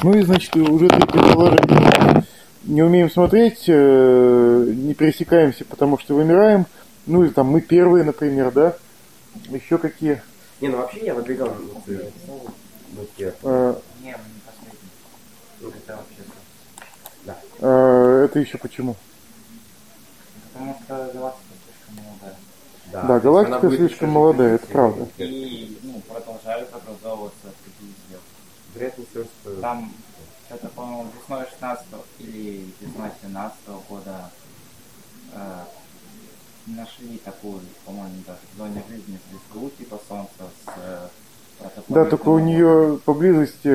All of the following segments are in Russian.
Ну и, значит, уже третье положение. Не умеем смотреть, э, не пересекаемся, потому что вымираем. Ну или там мы первые, например, да? Еще какие? Не, ну вообще я выдвигал вот, те- Не, мы не последний. ну, Это вообще да. э, Это еще почему? Потому что галактика слишком молодая. Да, Да, галактика слишком молодая, это правда. И ну, продолжают образовываться. Того, что... Там что-то, по-моему, весной 16 или весной 17 года э, нашли такую, по-моему, даже в зоне жизни звезду типа Солнца с э, Да, только у нее поблизости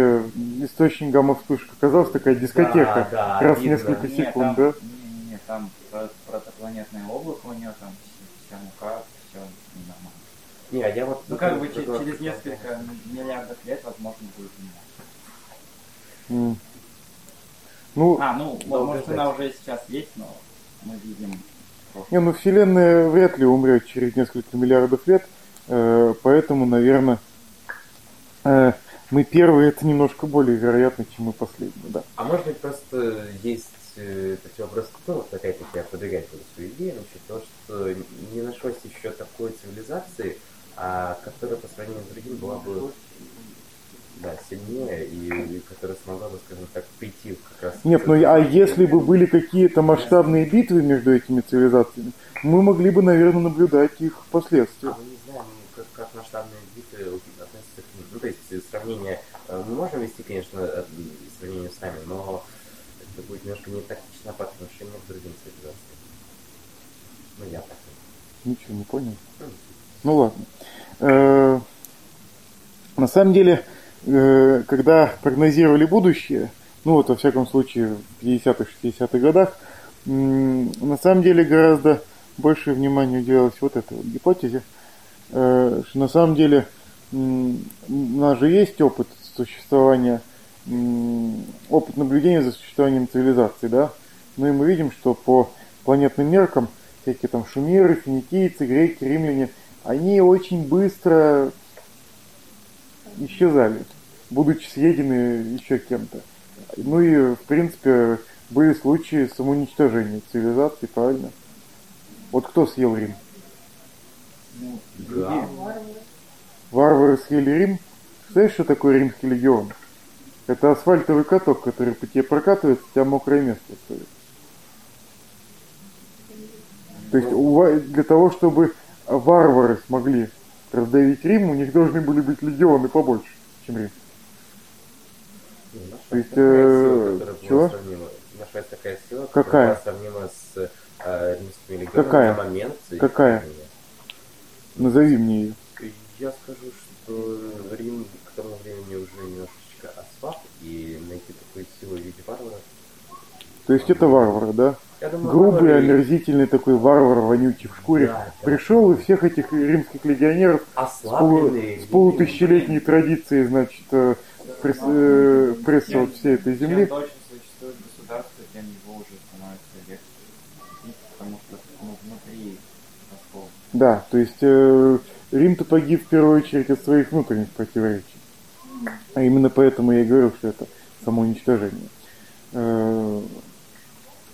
источник гамма-вспышек оказалась такая дискотека. Да, да, как раз видно. несколько Не, секунд, там, да? Не, не, там про- протопланетное облако у нее там вся мука, все нормально. Не, а я вот... Ну как бы через несколько миллиардов лет возможно будет менять. М. Ну, А, ну, Да, может она уже сейчас есть, но мы видим не, ну Вселенная вряд ли умрет через несколько миллиардов лет, э, поэтому, наверное, э, мы первые, это немножко более вероятно, чем мы последние, да. А может быть просто есть э, вот опять-таки я продвигаю эту свою идею, насчет того, что не нашлось еще такой цивилизации, а, которая по сравнению с другим была бы да, сильнее и, и которая смогла бы, скажем так, прийти в как раз... Нет, ну а если бы были какие-то масштабные битвы между этими цивилизациями, мы могли бы, наверное, наблюдать их последствия. А мы не знаем, как, как масштабные битвы относятся к ним. Ну, то есть сравнение... э, Мы можем вести, конечно, э, сравнение с нами, но это будет немножко не тактично по отношению к другим цивилизациям. Ну, я так. Ничего не понял. Ну ладно. Э, На самом деле, э, когда прогнозировали будущее, ну вот во всяком случае в 50-х, 60-х годах, на самом деле гораздо больше внимания уделялось вот этой вот гипотезе, э, что на самом деле у нас же есть опыт существования, опыт наблюдения за существованием цивилизации, да? Ну и мы видим, что по планетным меркам всякие там шумеры, финикийцы, греки, римляне, они очень быстро исчезали, будучи съедены еще кем-то. Ну и, в принципе, были случаи самоуничтожения цивилизации, правильно? Вот кто съел Рим? Да. Варвары съели Рим. Знаешь, что такое римский легион? Это асфальтовый каток, который по тебе прокатывается, у тебя мокрое место остается. То есть для того, чтобы варвары смогли раздавить Рим, у них должны были быть легионы побольше, чем Рим. То есть, э, чего? Нашлась такая сила, Какая? была сравнима с э, римскими легионами Какая? на момент. Какая? Назови мне ее. Я скажу, что Рим к тому времени уже немножечко ослаб, и найти такую силу в виде варвара. То есть это варвары, да? Думаю, Грубый, варвары омерзительный такой варвар, вонючий в шкуре. Да, да. Пришел и всех этих римских легионеров с, полу- с полутысячелетней традицией, значит, э, пресс- э, пресса вот всей этой Чем земли. дольше существует государство, тем его уже становится легче потому что ну, внутри раскол. Да, то есть э, Рим-то погиб в первую очередь от своих внутренних противоречий. А именно поэтому я и говорил, что это самоуничтожение. Э,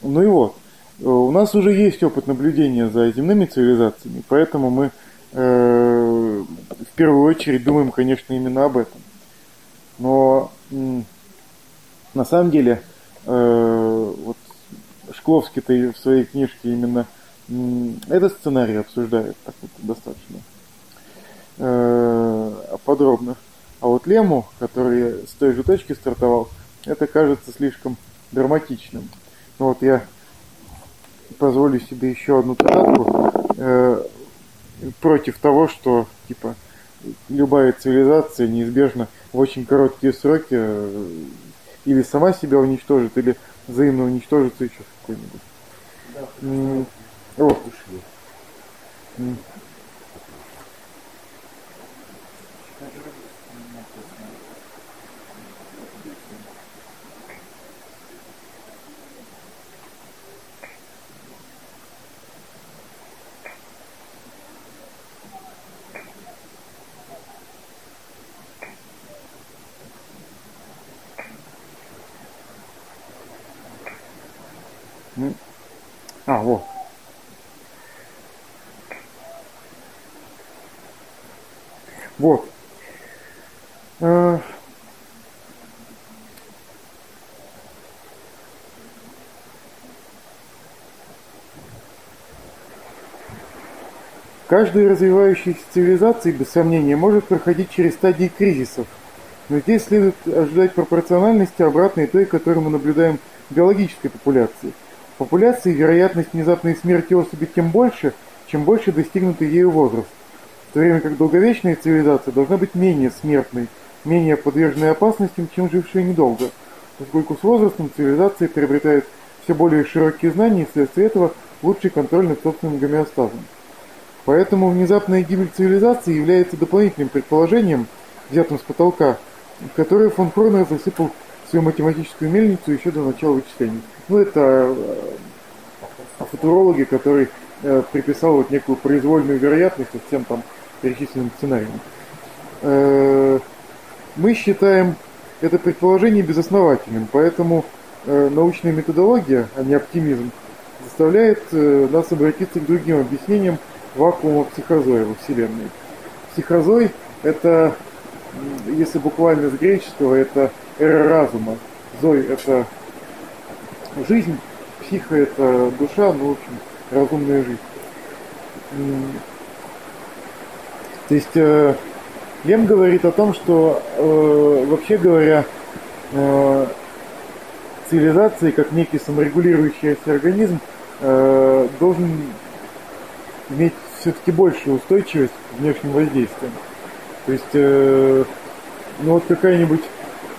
ну и вот. Э, У нас уже есть опыт наблюдения за земными цивилизациями, поэтому мы э, в первую очередь думаем, конечно, именно об этом. Но на самом деле э, вот Шкловский-то в своей книжке именно м, этот сценарий обсуждает так вот достаточно э, подробно. А вот Лему, который с той же точки стартовал, это кажется слишком драматичным. Ну вот я позволю себе еще одну цитатку э, против того, что типа любая цивилизация неизбежно в очень короткие сроки э, или сама себя уничтожит, или взаимно уничтожится еще какой-нибудь. М, Вот. Каждая развивающаяся цивилизация, без сомнения, может проходить через стадии кризисов. Но здесь следует ожидать пропорциональности, обратной той, которую мы наблюдаем в биологической популяции. В популяции вероятность внезапной смерти особи тем больше, чем больше достигнутый ею возраст. В то время как долговечная цивилизация должна быть менее смертной, менее подверженной опасностям, чем жившая недолго, поскольку с возрастом цивилизация приобретает все более широкие знания и вследствие этого лучший контроль над собственным гомеостазом. Поэтому внезапная гибель цивилизации является дополнительным предположением, взятым с потолка, которое фон Кронер засыпал свою математическую мельницу еще до начала вычислений. Ну, это э, футурологи, который э, приписал вот некую произвольную вероятность всем там перечисленным сценариям. Э, мы считаем это предположение безосновательным, поэтому научная методология, а не оптимизм, заставляет нас обратиться к другим объяснениям, вакуума психозоя во Вселенной. Психозой – это, если буквально с греческого, это эра разума. Зой – это жизнь, психа – это душа, ну, в общем, разумная жизнь. То есть э, Лем говорит о том, что э, вообще говоря, э, цивилизации, как некий саморегулирующийся организм, должен иметь все-таки большую устойчивость к внешним воздействиям. То есть, э, ну вот какая-нибудь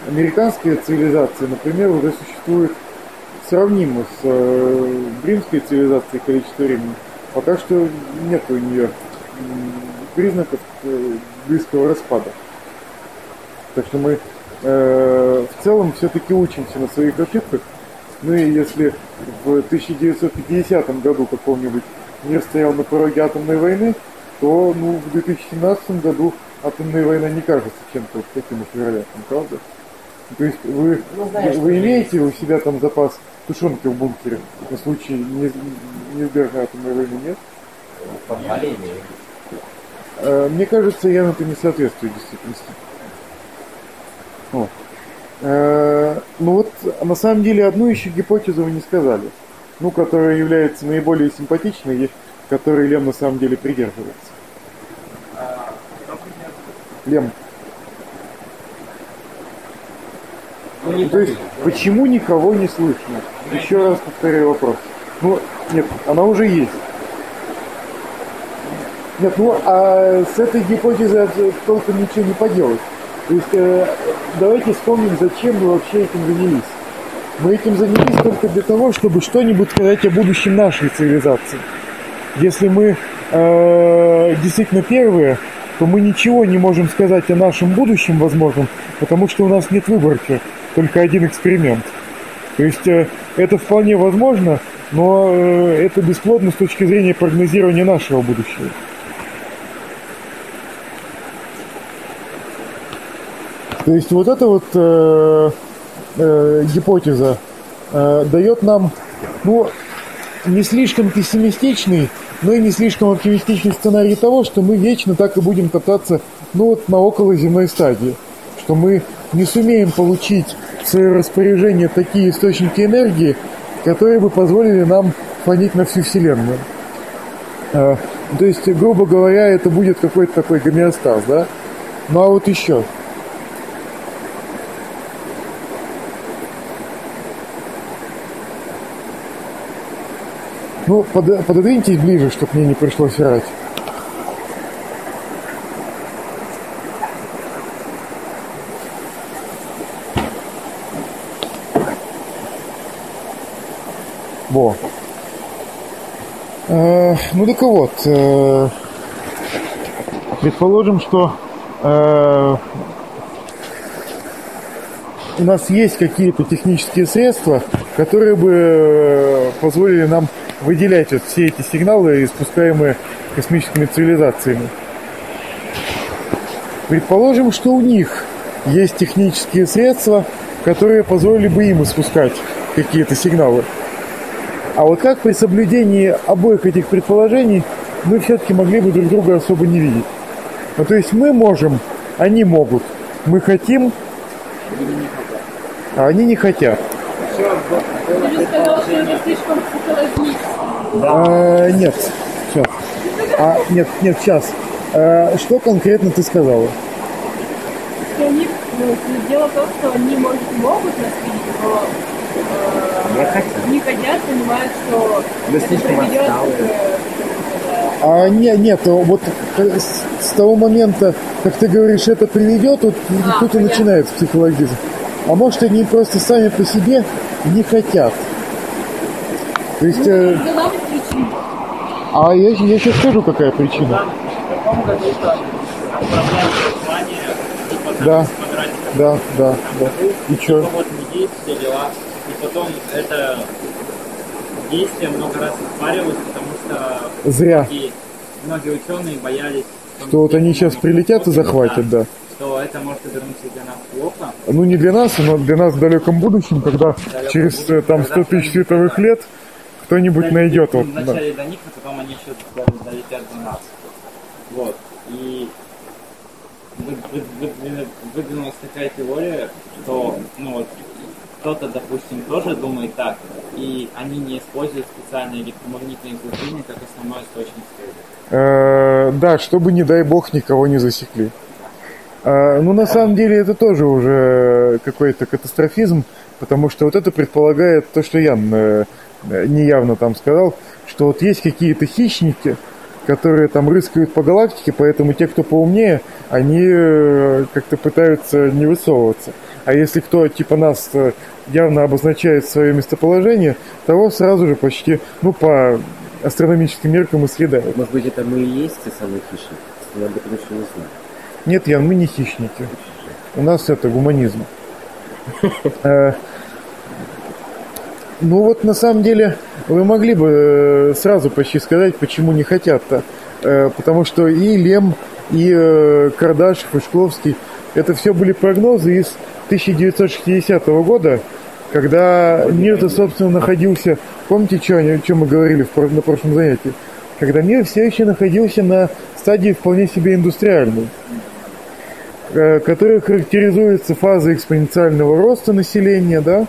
американская цивилизация, например, уже существует сравнимо с э, римской цивилизацией количество времени. Пока что нет у нее признаков э, близкого распада. Так что мы э, в целом все-таки учимся на своих ошибках. Ну и если в 1950 году каком-нибудь мир стоял на пороге атомной войны, то ну, в 2017 году атомная война не кажется чем-то вот таким уж вероятным, правда? То есть вы, ну, знаешь, вы имеете у себя там запас тушенки в бункере на случай неизбежной атомной войны, нет? Подпаление. Э, мне кажется, я на это не соответствую действительности. Э, ну вот, на самом деле, одну еще гипотезу вы не сказали ну, которая является наиболее симпатичной и которой Лем на самом деле придерживается. Лем. Ну, То есть, почему никого не слышно? Еще раз повторяю вопрос. Ну, нет, она уже есть. Нет, ну, а с этой гипотезой толком ничего не поделать. То есть, э, давайте вспомним, зачем мы вообще этим занялись. Мы этим занялись только для того, чтобы что-нибудь сказать о будущем нашей цивилизации. Если мы э, действительно первые, то мы ничего не можем сказать о нашем будущем возможном, потому что у нас нет выборки, только один эксперимент. То есть э, это вполне возможно, но э, это бесплодно с точки зрения прогнозирования нашего будущего. То есть вот это вот э, э, гипотеза э, дает нам, ну, не слишком пессимистичный, но и не слишком оптимистичный сценарий того, что мы вечно так и будем кататься, ну, вот на околоземной стадии. Что мы не сумеем получить в свое распоряжение такие источники энергии, которые бы позволили нам хватить на всю Вселенную. Э, то есть, грубо говоря, это будет какой-то такой гомеостаз, да? Ну а вот еще – Ну, под, пододвиньтесь ближе, чтобы мне не пришлось орать. Во. Э, ну так вот, э, предположим, что э, у нас есть какие-то технические средства, которые бы э, позволили нам выделять вот все эти сигналы, испускаемые космическими цивилизациями. Предположим, что у них есть технические средства, которые позволили бы им испускать какие-то сигналы. А вот как при соблюдении обоих этих предположений мы все-таки могли бы друг друга особо не видеть? Ну, то есть мы можем, они могут. Мы хотим, а они не хотят. Ты же сказал, что это слишком психологически. А, нет, сейчас. А, нет, нет, сейчас. А, что конкретно ты сказала? Что они, ну, дело в том, что они, может, и могут нас видеть, но э, Не хотят. не хотят, понимают, что Мы это приведет отсталые. к, э, А не, нет, вот с, с того момента, как ты говоришь, это приведет, вот А, тут и понятно. начинается психологизм. А может, они просто сами по себе не хотят. То есть, э, а я, я сейчас скажу, какая причина. Да. Да, да, да. И что. И потом это действие много раз оспаривалось, потому что Зря. многие, многие ученые боялись, Что вот они сейчас прилетят и захватят, да. Что это может обернуться для нас плохо. Ну, не для нас, но для нас в далеком будущем, когда через э, там 100 тысяч световых лет кто-нибудь найдет. Вот, да. Вначале до них, а потом они еще до- долетят до нас. Вот. И вы- вы- выдвинула- выдвинулась такая теория, что ну, вот, кто-то, допустим, тоже думает так, и они не используют специальное электромагнитное излучение как основной источник связи. Э, да, чтобы, не дай бог, никого не засекли. Э, ну, на самом деле, это тоже уже какой-то катастрофизм, потому что вот это предполагает то, что Ян э, неявно там сказал, что вот есть какие-то хищники, которые там рыскают по галактике, поэтому те, кто поумнее, они э, как-то пытаются не высовываться. А если кто типа нас э, явно обозначает свое местоположение, того сразу же почти, ну, по астрономическим меркам и съедают. Может быть, это мы и есть те самые хищники? Мы об этом еще не знаем. Нет, Ян, мы не хищники. У нас это гуманизм. Э, Ну вот на самом деле вы могли бы э, сразу почти сказать, почему не хотят-то. Э, Потому что и Лем, и Кардашев, и Шкловский, это все были прогнозы из 1960 года, когда мир-то, собственно, находился... Помните, что, о чем мы говорили на прошлом занятии? Когда мир все еще находился на стадии вполне себе индустриальной э, которая характеризуется фазой экспоненциального роста населения, да,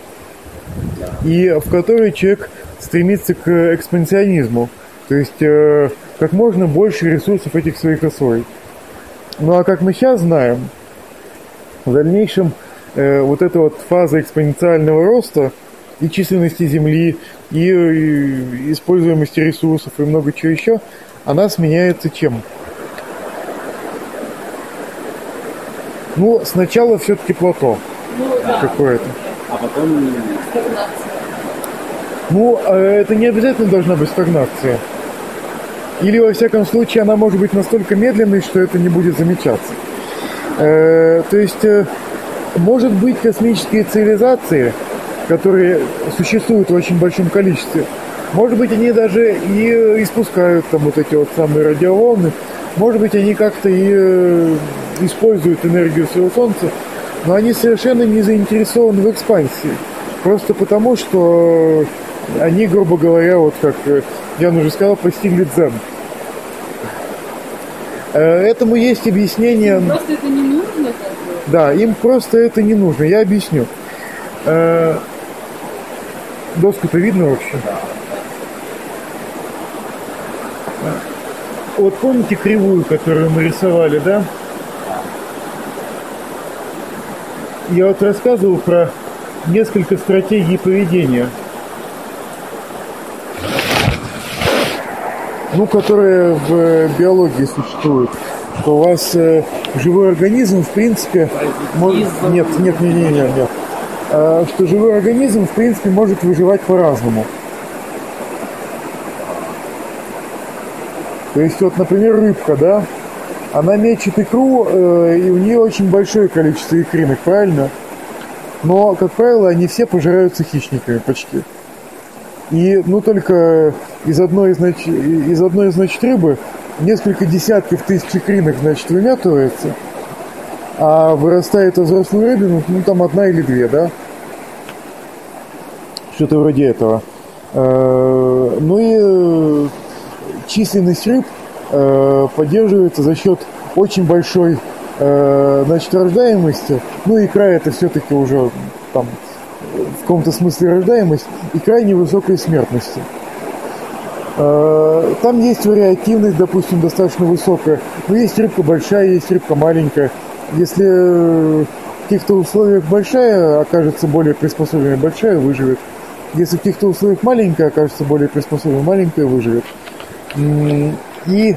и в которой человек стремится к экспансионизму, то есть э, как можно больше ресурсов этих своих освоить. Ну а как мы сейчас знаем, в дальнейшем э, вот эта вот фаза экспоненциального роста и численности Земли, и, э, используемости ресурсов и много чего еще, она сменяется чем? Ну, сначала все-таки плато Ну да, какое-то. А потом стагнация. Ну, это не обязательно должна быть стагнация. Или, во всяком случае, она может быть настолько медленной, что это не будет замечаться. Э, то есть, э, может быть, космические цивилизации, которые существуют в очень большом количестве, может быть, они даже и испускают там вот эти вот самые радиоволны, может быть, они как-то и э, используют энергию своего Солнца, но они совершенно не заинтересованы в экспансии. Просто потому, что они, грубо говоря, вот как э, Ян уже сказал, постигли дзен. Э, Этому есть объяснение. Просто это не нужно. Да, им просто это не нужно. Я объясню. Э, Доску-то видно вообще? Вот помните кривую, которую мы рисовали, да? Я вот рассказывал про несколько стратегий поведения. Ну, которые в э, биологии существуют. Что у вас э, живой организм, в принципе, может... Нет, нет, нет, нет, нет, нет. А, что живой организм, в принципе, может выживать по-разному. То есть, вот, например, рыбка, да, она мечет икру, э, и у нее очень большое количество икринок, правильно? Но, как правило, они все пожираются хищниками почти. И, ну, только из одной, значит, из одной, значит, рыбы несколько десятков тысяч икринок, значит, выметывается, а вырастает взрослую рыбину, ну, там одна или две, да? Что-то вроде этого. Э, ну и численность рыб э, поддерживается за счет очень большой э, значит, рождаемости. Ну, икра это все-таки уже там в каком-то смысле рождаемость и крайне высокой смертности. Э, Там есть вариативность, допустим, достаточно высокая. Но есть рыбка большая, есть рыбка маленькая. Если э, в каких-то условиях большая окажется более приспособленной, большая выживет. Если в каких-то условиях маленькая окажется более приспособленной, маленькая выживет. И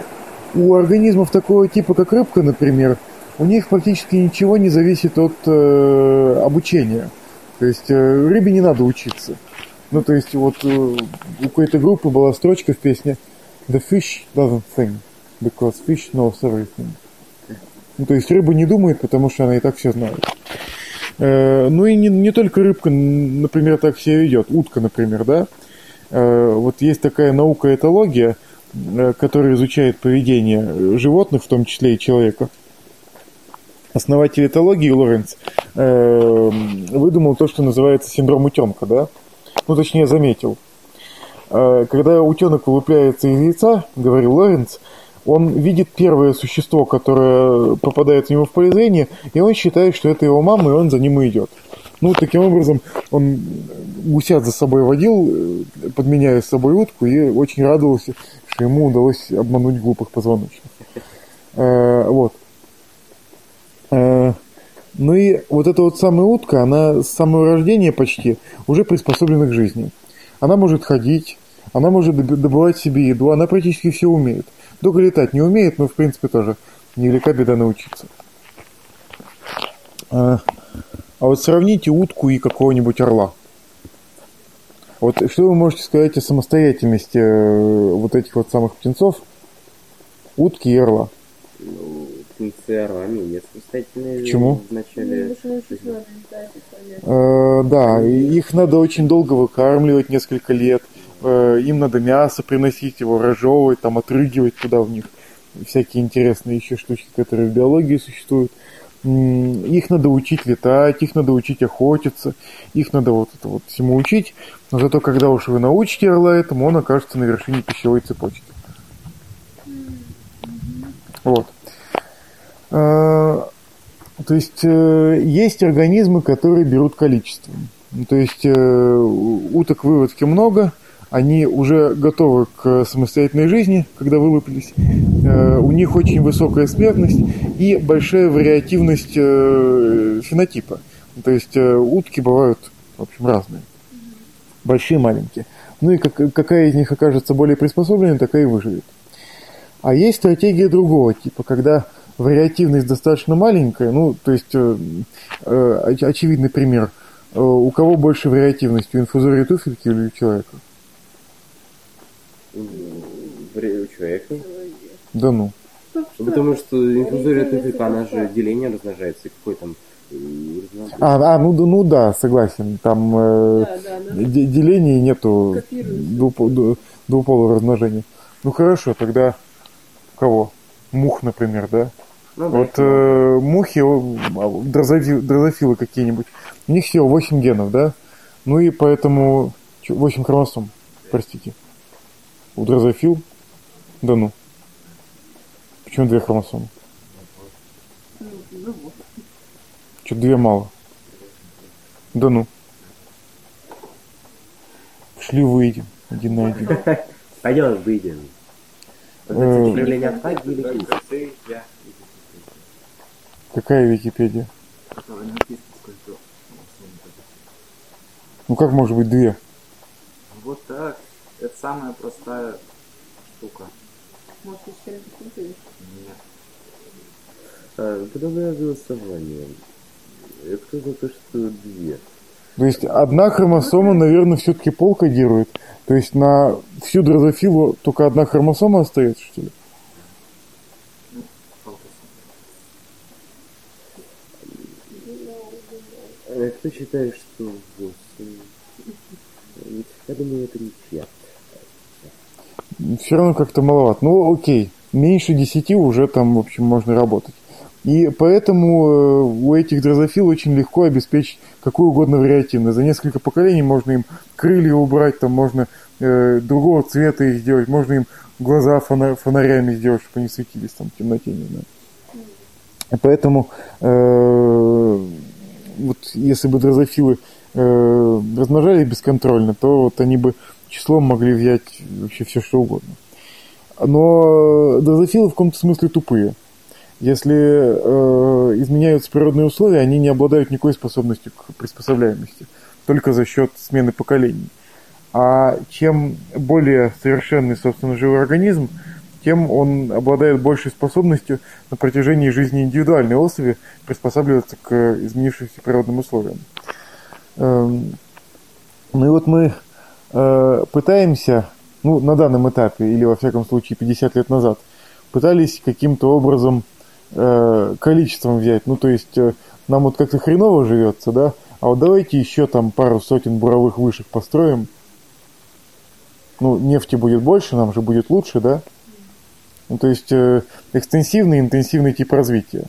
у организмов такого типа, как рыбка, например, у них практически ничего не зависит от э, обучения. То есть э, рыбе не надо учиться. Ну, то есть вот э, у какой-то группы была строчка в песне The fish doesn't think, because fish knows everything. Ну, то есть рыба не думает, потому что она и так все знает. Э, ну и не, не только рыбка, например, так себя ведет. Утка, например, да? Э, вот есть такая наука этология, э, которая изучает поведение животных, в том числе и человека. Основатель этологии Лоренц э, выдумал то, что называется синдром утенка, да? Ну, точнее, заметил. Э, Когда утенок вылупляется из яйца, говорил Лоренц, он видит первое существо, которое попадает него в поле зрения, и он считает, что это его мама, и он за ним и идет. Ну, таким образом, он гусят за собой водил, подменяя с собой утку, и очень радовался, ему удалось обмануть глупых позвоночных. Э, Вот. Э, Ну и вот эта вот самая утка, она с самого рождения почти уже приспособлена к жизни. Она может ходить, она может доб- добывать себе еду, она практически все умеет. Только летать не умеет, но в принципе тоже невелика беда научиться. А, а вот сравните утку и какого-нибудь орла. Вот что вы можете сказать о самостоятельности э, вот этих вот самых птенцов, утки и орла? Ну, птенцы орлами нет самостоятельные. Почему? В начале жизни. Э, да, и их надо очень долго выкармливать, несколько лет. Э, им надо мясо приносить, его разжевывать, там отрыгивать туда в них. Всякие интересные еще штучки, которые в биологии существуют. Их надо учить летать, их надо учить охотиться, их надо вот это вот всему учить. Но зато когда уж вы научите орла этому, он окажется на вершине пищевой цепочки. Вот. Э, То есть э, есть организмы, которые берут количеством. Ну, То есть э, уток выводки много, они уже готовы к самостоятельной жизни, когда вылупились. Э, У них очень высокая смертность и большая вариативность э, фенотипа. То есть э, утки бывают, в общем, разные. Большие, маленькие. Ну и как- какая из них окажется более приспособленной, такая и выживет. А есть стратегия другого типа, когда вариативность достаточно маленькая, ну, то есть э, оч- очевидный пример. Э, у кого больше вариативности, у инфузории туфельки или у человека? У человека. Да ну. Потому что инфузория туфелька, она же деление размножается. И какой там э? А, а ну, да- ну да, согласен. Там э, Да, да, да. де- деления нету двуполого размножения. Ну хорошо, тогда кого? Мух, например, да? Ну, да, Вот э, мухи, а, дрозофи- дрозофилы какие-нибудь, у них всего 8 генов, да? Ну и поэтому... чё, 8 хромосом, простите. У дрозофил? Да ну. Почему две хромосомы? Что, две мало? Да ну. Шли выйдем, один на один. Пойдем, выйдем. Э. Какая Википедия? Ну как может быть две? Вот так. Это самая простая штука. Может, ты чем-то путаешь? Нет. А, Подобное голосование. Э, Кто за то, что две? То есть одна хромосома, наверное, все-таки пол кодирует. То есть на всю дрозофилу только одна хромосома остается, что ли? А Кто считает, что восемь? Я думаю, это ничья. Все равно как-то маловато. Ну, окей. Меньше десяти уже там, в общем, можно работать. И поэтому э, у этих дрозофил очень легко обеспечить какую угодно вариативность. За несколько поколений можно им крылья убрать, там можно э, другого цвета их сделать, можно им глаза фона- фонарями сделать, чтобы они светились там в темноте, не знаю. Поэтому э, вот если бы дрозофилы э, размножались бесконтрольно, то вот они бы числом могли взять вообще все что угодно. Но дрозофилы в каком-то смысле тупые. Если э, изменяются природные условия, они не обладают никакой способностью к приспособляемости, только за счет смены поколений. А чем более совершенный, собственно, живой организм, тем он обладает большей способностью на протяжении жизни индивидуальной особи приспосабливаться к изменившимся природным условиям. Эм, ну и вот мы э, пытаемся, ну, на данном этапе, или во всяком случае 50 лет назад, пытались каким-то образом э, количеством взять. Ну, то есть э, нам вот как-то хреново живется, да, а вот давайте еще там пару сотен буровых вышек построим. Ну, нефти будет больше, нам же будет лучше, да? Ну, то есть э, экстенсивный, интенсивный тип развития.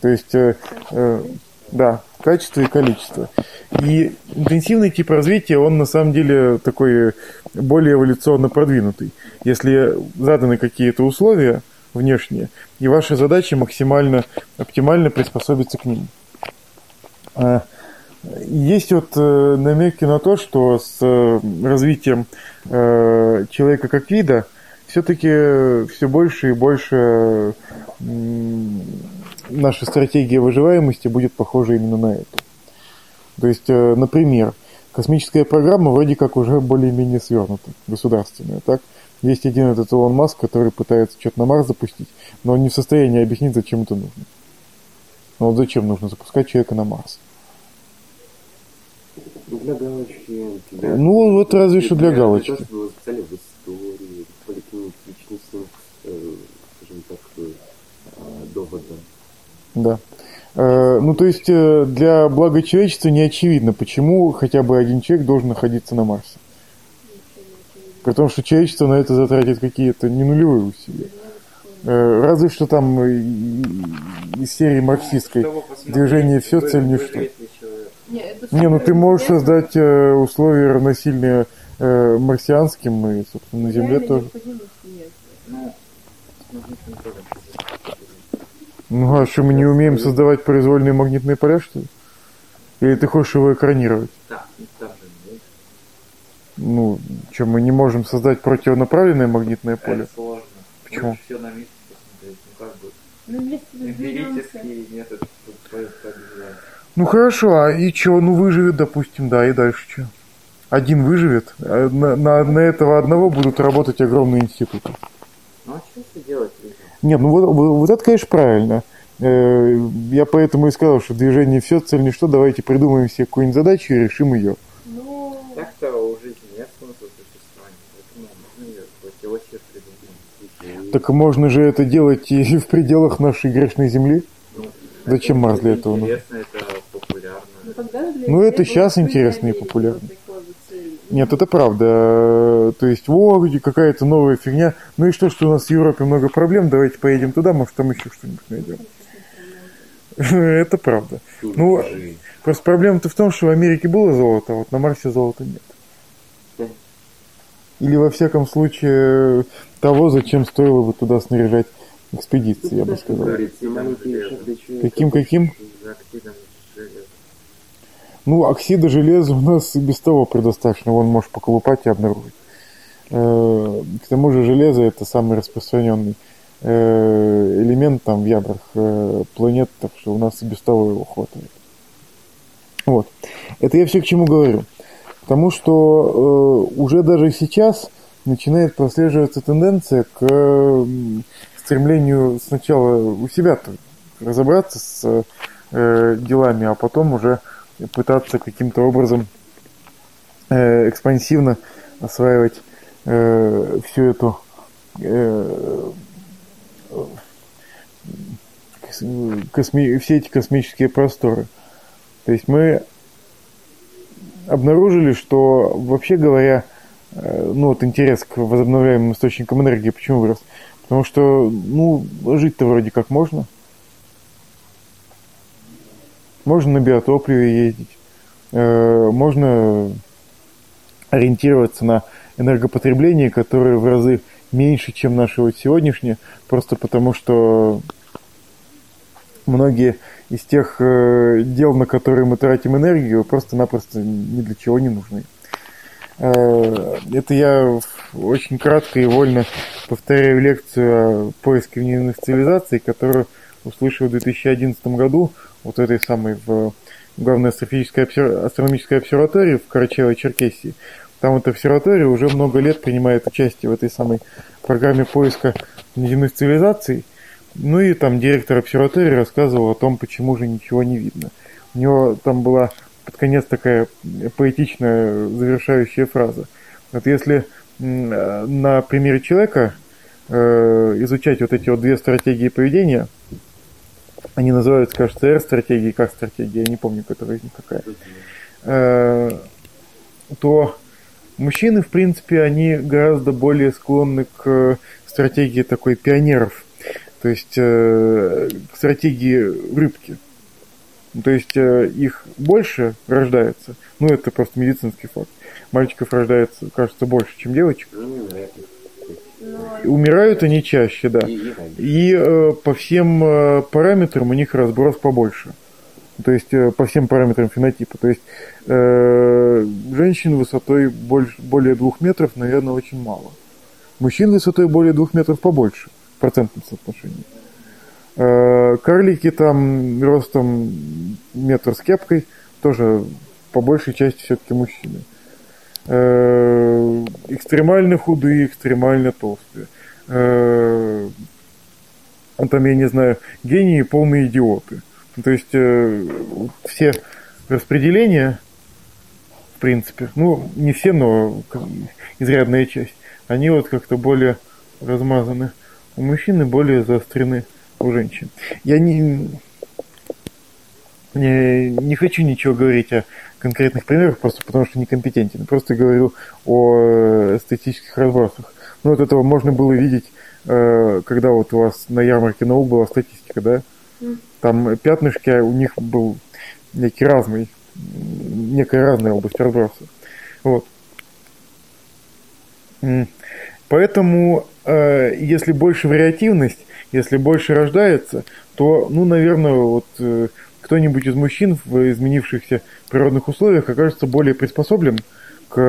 То есть, э, э, да, качество и количество. И интенсивный тип развития, он на самом деле такой более эволюционно продвинутый. Если заданы какие-то условия внешние, и ваша задача максимально, оптимально приспособиться к ним. А, Есть вот э, намеки на то, что с э, развитием э, человека как вида все-таки все больше и больше наша стратегия выживаемости будет похожа именно на эту. То есть, э, например, космическая программа вроде как уже более-менее свернута, государственная, так? Есть один этот Илон Маск, который пытается что-то на Марс запустить, но он не в состоянии объяснить, зачем это нужно. Ну вот зачем нужно запускать человека на Марс? Для галочки. Для... Ну, вот разве что для галочки. Для того, чтобы записали в истории, поликлиничности, э, скажем так, э, довода. Да. Э, ну, то есть э, для блага человечества не очевидно, почему хотя бы один человек должен находиться на Марсе. При том, что человечество на это затратит какие-то не нулевые усилия. Э, Разве что там из серии марксистской движение все, цель ничто. Не, ну ты можешь создать условия равносильные марсианским и, собственно, на Земле тоже. Ну. Ну а что, мы не умеем создавать произвольные магнитные поля, что ли? Или ты хочешь его экранировать? Да. Ну, что, мы не можем создать противонаправленное магнитное поле? Это сложно. Почему? все на месте посмотреть. Ну как бы. Ну, вместе разберемся. Эмпирический метод тут происходит. Ну хорошо, а и что, ну выживет, допустим, да, и дальше что? Один выживет, а на, на, на этого одного будут работать огромные институты. Ну а что все делать? Нет, ну вот, вот это, конечно, правильно. Э, Я поэтому и сказал, что движение все, цель ничто, давайте придумаем себе какую-нибудь задачу и решим ее. Ну, Так-то у жизни нет смысла существования, поэтому можно ее хоть его себе придумать. Так можно же это делать и в пределах нашей грешной земли. Ну, Зачем Марс для этого? Интересно, это популярно. ну Ну, это будет интересно и популярно. вот такой вот целью. Нет, это правда. То есть, во, где какая-то новая фигня. Ну и что, что у нас в Европе много проблем, давайте поедем туда, может там еще что-нибудь найдем. Это правда. Ну, просто проблема-то в том, что в Америке было золото, а вот на Марсе золота нет. Или во всяком случае того, зачем стоило бы туда снаряжать экспедиции, я бы сказал. Маленькие шаги Каким-каким? Ну, оксида железа у нас и без того предостаточно, вон можешь поколупать и обнаружить. Э, К тому же железо это самый распространенный э, элемент там в ядрах э, планет, так что у нас и без того его хватает. Вот. Это я все к чему говорю. Потому что уже даже сейчас начинает прослеживаться тенденция к стремлению сначала у себя разобраться с делами, а потом уже пытаться каким-то образом э, экспансивно осваивать э, всю эту э, кос- косми- все эти космические просторы. То есть мы обнаружили, что вообще говоря, э, ну вот интерес к возобновляемым источникам энергии почему вырос? Потому что, ну, жить-то вроде как можно. Можно на биотопливе ездить, э, можно ориентироваться на энергопотребление, которое в разы меньше, чем наше вот сегодняшнее, просто потому что многие из тех э, дел, на которые мы тратим энергию, просто-напросто ни для чего не нужны. Э, это я очень кратко и вольно повторяю лекцию о поиске внеземных цивилизаций, которую услышал в 2011 году вот этой самой в главной астрономической, астрономической обсерватории в Карачаево-Черкесии. Там эта обсерватория уже много лет принимает участие в этой самой программе поиска внеземных цивилизаций. Ну и там директор обсерватории рассказывал о том, почему же ничего не видно. У него там была под конец такая поэтичная завершающая фраза. Вот если на примере человека э, изучать вот эти вот две стратегии поведения, они называются, кажется, R-стратегии, как стратегия, я не помню, которая из них какая, э, то мужчины, в принципе, они гораздо более склонны к стратегии такой пионеров, то есть э, к стратегии рыбки. То есть э, их больше рождается, ну это просто медицинский факт. Мальчиков рождается, кажется, больше, чем девочек. Умирают они чаще, да. И э, по всем э, параметрам у них разброс побольше. То есть э, по всем параметрам фенотипа. То есть э, женщин высотой больше, более двух метров, наверное, очень мало. Мужчин высотой более двух метров побольше в процентном соотношении. Э, карлики там ростом метр с кепкой, тоже по большей части все-таки мужчины. Э, экстремально худые, экстремально толстые. Э, там, я не знаю, гении полные идиоты. То есть все распределения, в принципе, ну, не все, но изрядная часть, они вот как-то более размазаны. У мужчины более заострены у женщин. Я не, не, не хочу ничего говорить о конкретных примерах, просто потому что некомпетентен. Просто говорю о эстетических разбросах. Ну, вот этого можно было видеть, э, когда вот у вас на ярмарке наук была статистика, да? Там пятнышки, а у них был некий разный, некая разная область разброса. Вот. Поэтому, э, если больше вариативность, если больше рождается, то, ну, наверное, вот э, кто-нибудь из мужчин в изменившихся природных условиях окажется более приспособлен к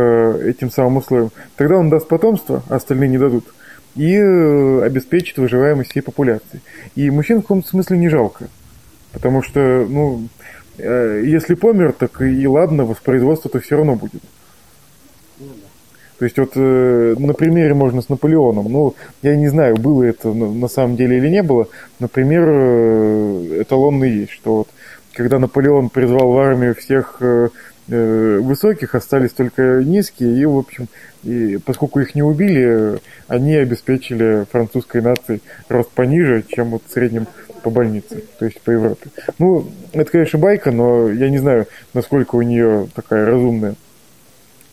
этим самым условиям. Тогда он даст потомство, а остальные не дадут, и э, обеспечит выживаемость всей популяции. И мужчин в каком-то смысле не жалко, потому что, ну, э, если помер, так и ладно, воспроизводство-то все равно будет. То есть вот э, на примере можно с Наполеоном. Ну, я не знаю, было это на самом деле или не было. Например, э, эталонный есть, что вот когда Наполеон призвал в армию всех э, э, высоких, остались только низкие, и, в общем, и поскольку их не убили, они обеспечили французской нации рост пониже, чем вот в среднем по больнице, то есть по Европе. Ну, это, конечно, байка, но я не знаю, насколько у нее такая разумная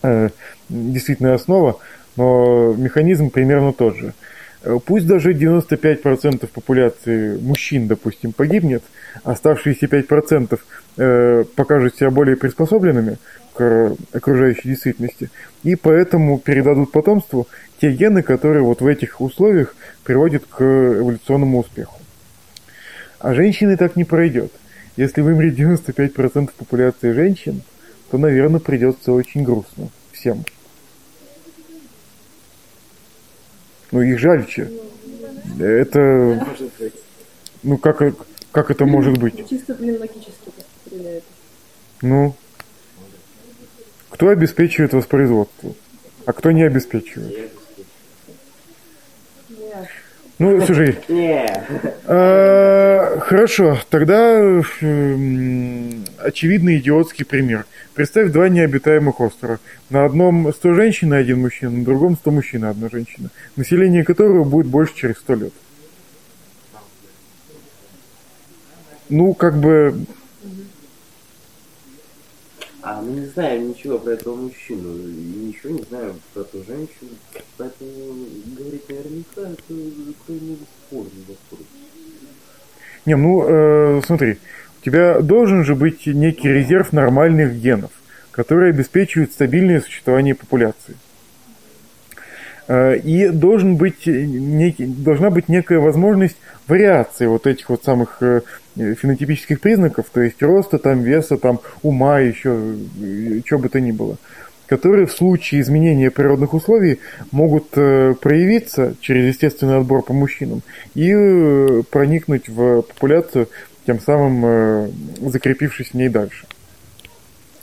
э, действительно основа, но механизм примерно тот же. Пусть даже 95% популяции мужчин, допустим, погибнет, оставшиеся 5% э, покажут себя более приспособленными к окружающей действительности, и поэтому передадут потомству те гены, которые вот в этих условиях приводят к эволюционному успеху. А женщины так не пройдет. Если вымрет 95% популяции женщин, то, наверное, придется очень грустно всем. Ну, их жальче. Это... Ну, как, как это может быть? Чисто, блин, логически стреляет. Ну, кто обеспечивает воспроизводство, а кто не обеспечивает? Ну, слушай. Э, хорошо, тогда очевидный идиотский пример. Представь два необитаемых острова. На одном 100 женщин и один мужчина, на другом 100 мужчин и одна женщина. Население которого будет больше через 100 лет. Ну, как бы... А мы не знаем ничего про этого мужчину, и ничего не знаем про эту женщину, поэтому говорить наверняка это какой-нибудь спорный вопрос. Не, ну, э, смотри, у тебя должен же быть некий резерв нормальных генов, которые обеспечивают стабильное существование популяции. Э, И должен быть некий, должна быть некая возможность вариации вот этих вот самых э, фенотипических признаков, то есть роста, там, веса, там, ума, еще, что бы то ни было, которые в случае изменения природных условий могут э, проявиться через естественный отбор по мужчинам и э, проникнуть в популяцию, тем самым э, закрепившись в ней дальше.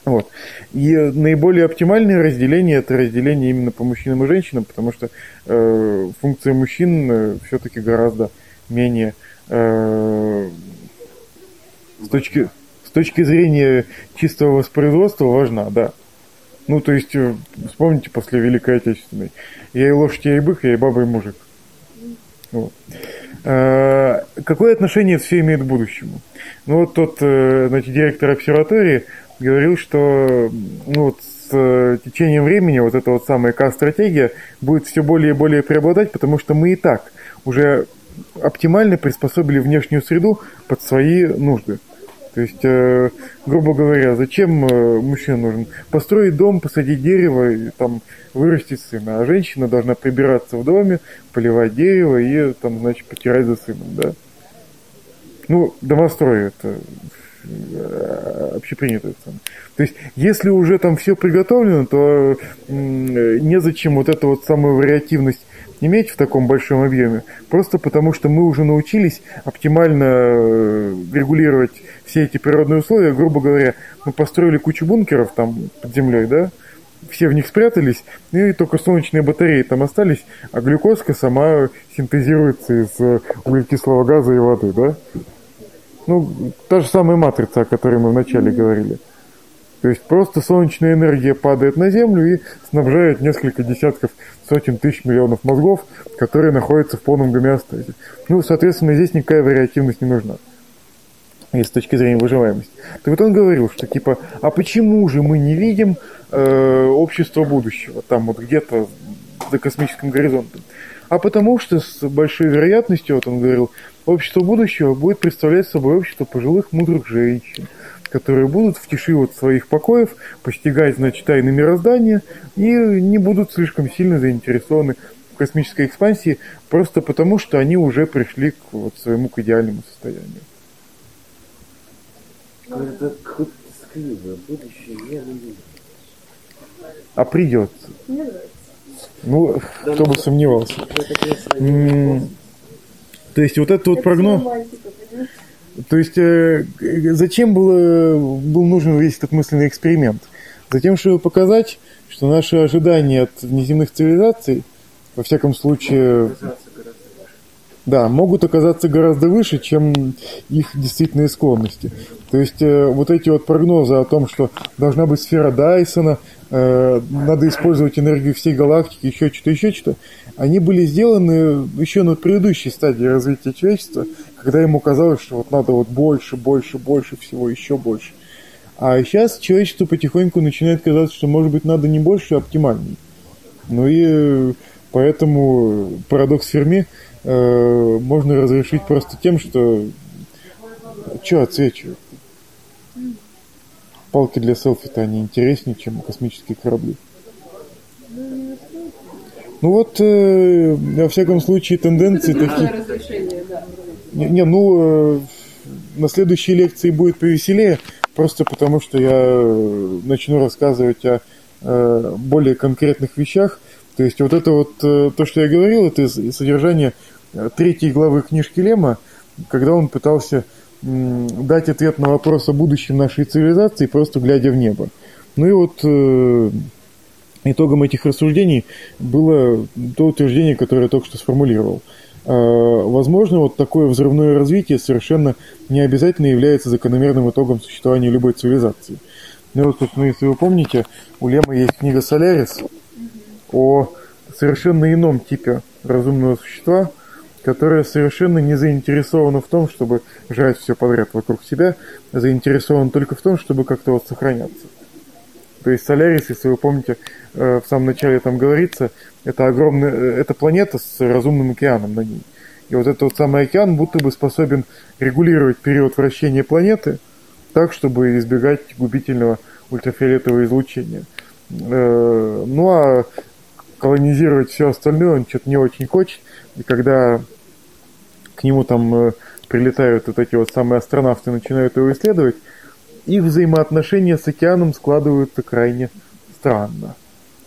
Вот. И наиболее оптимальное разделение это разделение именно по мужчинам и женщинам, потому что э, функция мужчин э, все-таки гораздо менее э, с точки, с точки зрения чистого воспроизводства важна, да. Ну, то есть, э, вспомните после Великой Отечественной. Я и лошадь, я и бык, я и баба, и мужик. Вот. Э, Какое отношение это все имеет к будущему? Ну, вот тот, э, значит, директор обсерватории говорил, что ну, вот с э, течением времени вот эта вот самая К-стратегия будет все более и более преобладать, потому что мы и так уже оптимально приспособили внешнюю среду под свои нужды. То есть, э, грубо говоря, зачем э, мужчина нужен? Построить дом, посадить дерево, и, там, вырастить сына. А женщина должна прибираться в доме, поливать дерево и, там, значит, потирать за сыном, да? Ну, домострой это э, общепринятое. самое. То есть, если уже там все приготовлено, то незачем вот эту вот самую вариативность иметь в таком большом объеме, просто потому что мы уже научились оптимально э, регулировать все эти природные условия. Грубо говоря, мы построили кучу бункеров там под землей, да, все в них спрятались, и только солнечные батареи там остались, а глюкозка сама синтезируется из э, углекислого газа и воды, да? Ну, та же самая матрица, о которой мы вначале говорили. То есть просто солнечная энергия падает на Землю и снабжает несколько десятков, сотен тысяч миллионов мозгов, которые находятся в полном гомеостазе. Ну, соответственно, здесь никакая вариативность не нужна. С точки зрения выживаемости. Так вот он говорил, что типа, а почему же мы не видим э, общество будущего, там вот где-то за космическим горизонтом? А потому что с большой вероятностью, вот он говорил, общество будущего будет представлять собой общество пожилых мудрых женщин, которые будут в тиши вот своих покоев постигать, значит, тайны мироздания и не будут слишком сильно заинтересованы в космической экспансии, просто потому что они уже пришли к вот своему к идеальному состоянию. Это какое-то будущее, я не вижу. А придется. Мне нравится. Ну, кто бы сомневался. Конечно, М, То есть вот этот вот прогноз, то есть э, зачем было, был нужен весь этот мысленный эксперимент? Затем, чтобы показать, что наши ожидания от внеземных цивилизаций, во всяком случае, да, могут оказаться гораздо выше, чем их действительные склонности. То есть э, вот эти вот прогнозы о том, что должна быть сфера Дайсона, надо использовать энергию всей галактики, еще что-то, еще что-то, они были сделаны еще на предыдущей стадии развития человечества, когда ему казалось, что вот надо вот больше, больше, больше всего, еще больше. А сейчас человечеству потихоньку начинает казаться, что может быть надо не больше, а оптимальней. Ну и э, поэтому парадокс Ферми э, можно разрешить просто тем, что что отсвечивают. Палки для селфи-то они интереснее, чем космические корабли. Ну вот, э, во всяком случае, тенденции такие... Да. Не, не, ну, э, на следующей лекции будет повеселее, просто потому что я э, начну рассказывать о э, более конкретных вещах. То есть вот это вот, э, то, что я говорил, это содержания э, третьей главы книжки Лема, когда он пытался дать ответ на вопрос о будущем нашей цивилизации, просто глядя в небо. Ну и вот э, итогом этих рассуждений было то утверждение, которое я только что сформулировал. Э, Возможно, вот такое взрывное развитие совершенно не обязательно является закономерным итогом существования любой цивилизации. Ну и вот, собственно, если вы помните, у Лема есть книга «Солярис» о совершенно ином типе разумного существа, которое совершенно не заинтересовано в том, чтобы жрать все подряд вокруг себя, а заинтересован только в том, чтобы как-то вот сохраняться. То есть Солярис, если вы помните, э, в самом начале там говорится, это огромная, э, это планета с разумным океаном на ней. И вот этот вот самый океан будто бы способен регулировать период вращения планеты так, чтобы избегать губительного ультрафиолетового излучения. Э, Ну а колонизировать все остальное он что-то не очень хочет. И когда к нему там э, прилетают вот эти вот самые астронавты начинают его исследовать, их взаимоотношения с океаном складываются крайне странно.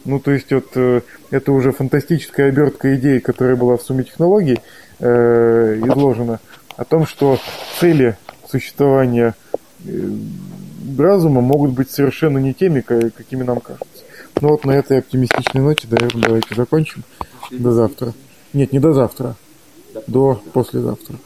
Ну, то есть вот э, это уже фантастическая обертка идеи, которая была в сумме технологий э, изложена, о том, что цели существования э, разума могут быть совершенно не теми, ка- какими нам кажется. Ну вот на этой оптимистичной ноте, наверное, давайте закончим. До завтра. Нет, не до завтра. До послезавтра.